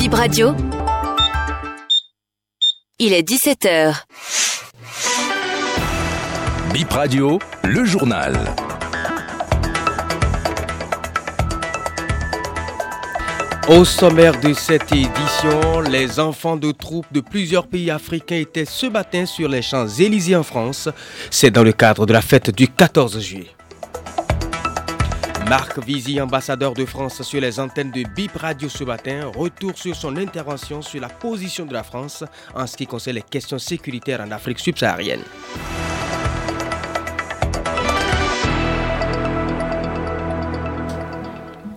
Bip Radio. Il est 17h. Bip Radio, le journal. Au sommaire de cette édition, les enfants de troupes de plusieurs pays africains étaient ce matin sur les Champs-Élysées en France. C'est dans le cadre de la fête du 14 juillet. Marc Vizy, ambassadeur de France sur les antennes de BIP Radio ce matin, retour sur son intervention sur la position de la France en ce qui concerne les questions sécuritaires en Afrique subsaharienne.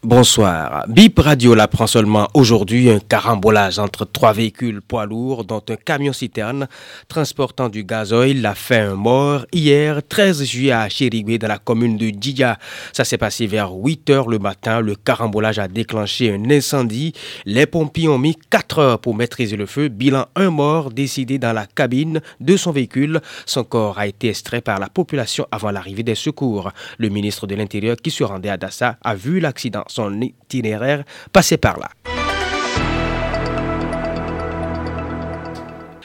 Bonsoir. BIP Radio l'apprend seulement aujourd'hui un carambolage entre trois véhicules poids lourds, dont un camion-citerne transportant du gazoil a fait un mort hier 13 juillet à Chéribé dans la commune de Djidja. Ça s'est passé vers 8 heures le matin. Le carambolage a déclenché un incendie. Les pompiers ont mis 4 heures pour maîtriser le feu. Bilan un mort décidé dans la cabine de son véhicule. Son corps a été extrait par la population avant l'arrivée des secours. Le ministre de l'Intérieur qui se rendait à Dassa a vu l'accident son itinéraire passé par là.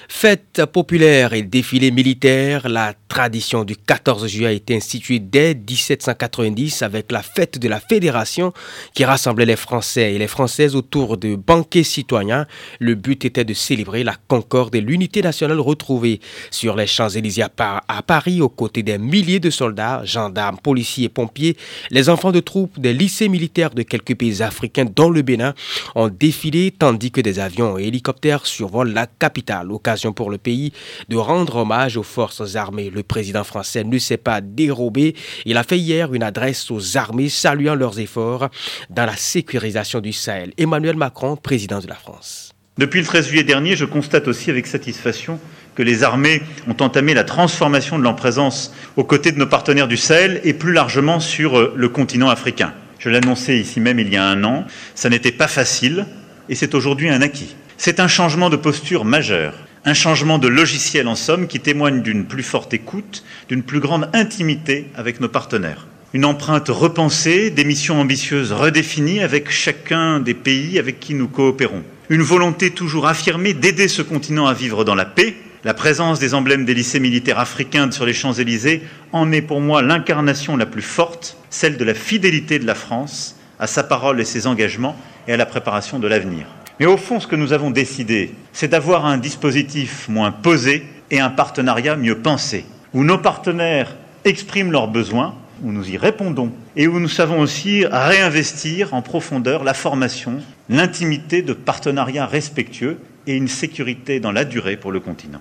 Fête populaire et défilé militaire, la tradition du 14 juillet a été instituée dès 1790 avec la fête de la Fédération qui rassemblait les Français et les Françaises autour de banquets citoyens. Le but était de célébrer la concorde et l'unité nationale retrouvée sur les Champs-Élysées à Paris aux côtés des milliers de soldats, gendarmes, policiers et pompiers. Les enfants de troupes des lycées militaires de quelques pays africains dont le Bénin ont défilé tandis que des avions et hélicoptères survolent la capitale. Occasion pour le pays de rendre hommage aux forces armées. Président français ne s'est pas dérobé. Il a fait hier une adresse aux armées saluant leurs efforts dans la sécurisation du Sahel. Emmanuel Macron, président de la France. Depuis le 13 juillet dernier, je constate aussi avec satisfaction que les armées ont entamé la transformation de leur présence aux côtés de nos partenaires du Sahel et plus largement sur euh, le continent africain. Je l'annonçais ici même il y a un an, ça n'était pas facile et c'est aujourd'hui un acquis. C'est un changement de posture majeur un changement de logiciel en somme qui témoigne d'une plus forte écoute, d'une plus grande intimité avec nos partenaires. Une empreinte repensée, des missions ambitieuses redéfinies avec chacun des pays avec qui nous coopérons. Une volonté toujours affirmée d'aider ce continent à vivre dans la paix. La présence des emblèmes des lycées militaires africains sur les Champs-Élysées en est pour moi l'incarnation la plus forte, celle de la fidélité de la France à sa parole et ses engagements et à la préparation de l'avenir. Mais au fond, ce que nous avons décidé, c'est d'avoir un dispositif moins posé et un partenariat mieux pensé, où nos partenaires expriment leurs besoins, où nous y répondons et où nous savons aussi réinvestir en profondeur la formation, l'intimité de partenariats respectueux et une sécurité dans la durée pour le continent.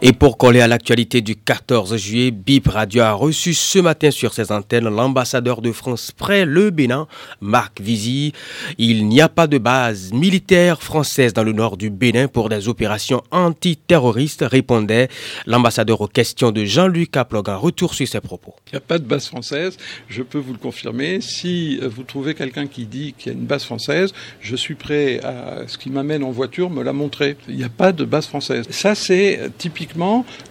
Et pour coller à l'actualité du 14 juillet, BIP Radio a reçu ce matin sur ses antennes l'ambassadeur de France près le Bénin, Marc Vizy. Il n'y a pas de base militaire française dans le nord du Bénin pour des opérations antiterroristes, répondait l'ambassadeur aux questions de Jean-Luc Aplog. Un retour sur ses propos. Il n'y a pas de base française, je peux vous le confirmer. Si vous trouvez quelqu'un qui dit qu'il y a une base française, je suis prêt à ce qui m'amène en voiture me la montrer. Il n'y a pas de base française. Ça, c'est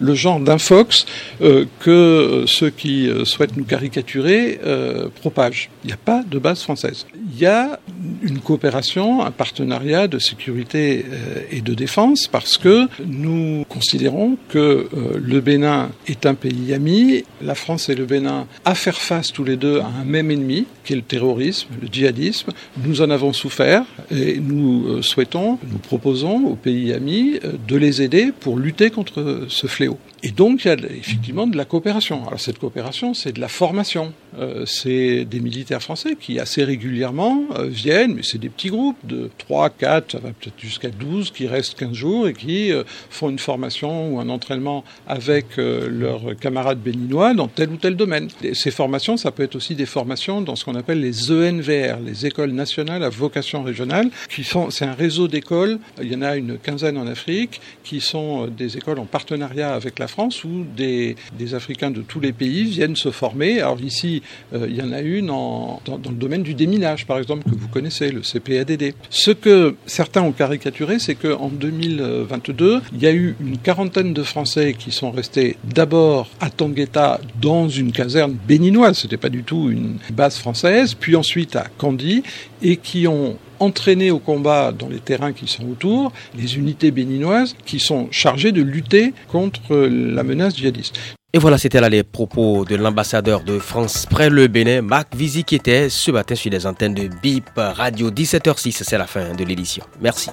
le genre d'infox euh, que ceux qui euh, souhaitent nous caricaturer euh, propagent. Il n'y a pas de base française. Il y a une coopération, un partenariat de sécurité et de défense parce que nous considérons que le Bénin est un pays ami, la France et le Bénin à faire face tous les deux à un même ennemi, qui est le terrorisme, le djihadisme. Nous en avons souffert et nous souhaitons, nous proposons aux pays amis de les aider pour lutter contre ce fléau. Et donc, il y a effectivement de la coopération. Alors, cette coopération, c'est de la formation. Euh, c'est des militaires français qui, assez régulièrement, euh, viennent, mais c'est des petits groupes de 3, 4, ça va peut-être jusqu'à 12, qui restent 15 jours et qui euh, font une formation ou un entraînement avec leurs camarades béninois dans tel ou tel domaine. Ces formations, ça peut être aussi des formations dans ce qu'on appelle les ENVR, les écoles nationales à vocation régionale, qui sont, c'est un réseau d'écoles, il y en a une quinzaine en Afrique, qui sont des écoles en partenariat avec la France où des, Africains de tous les pays viennent se former. Alors ici, euh, il y en a une dans, le domaine du déminage, par exemple, que vous connaissez le CPADD. Ce que certains ont caricaturé, c'est qu'en 2022, il y a eu une quarantaine de Français qui sont restés d'abord à Tangueta dans une caserne béninoise, c'était pas du tout une base française, puis ensuite à Candy, et qui ont entraîné au combat dans les terrains qui sont autour les unités béninoises qui sont chargées de lutter contre la menace djihadiste. Et voilà, c'était là les propos de l'ambassadeur de France près le Bénin, Marc Vizy, qui était ce matin sur les antennes de BIP Radio 17h06. C'est la fin de l'édition. Merci.